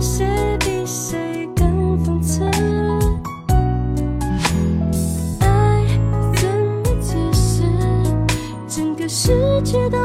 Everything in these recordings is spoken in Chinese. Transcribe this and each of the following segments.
谁比谁更讽刺。爱怎么解释？整个世界都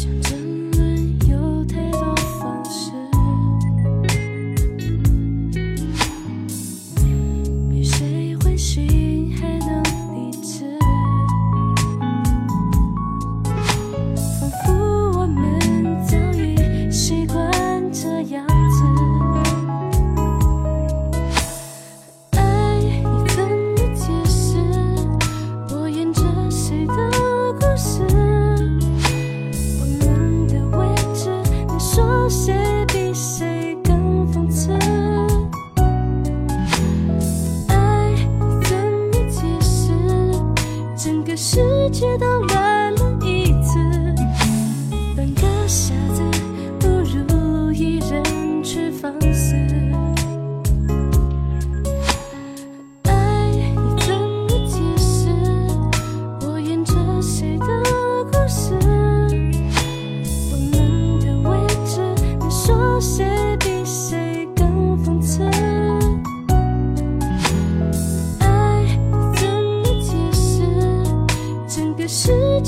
想。谁比谁更讽刺？爱怎么解释？整个世界都来。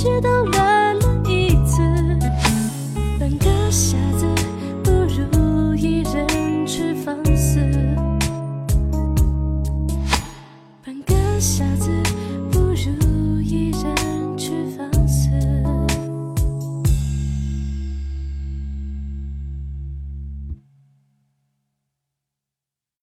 直到来了一次半个傻子不如一人去放肆。半个傻子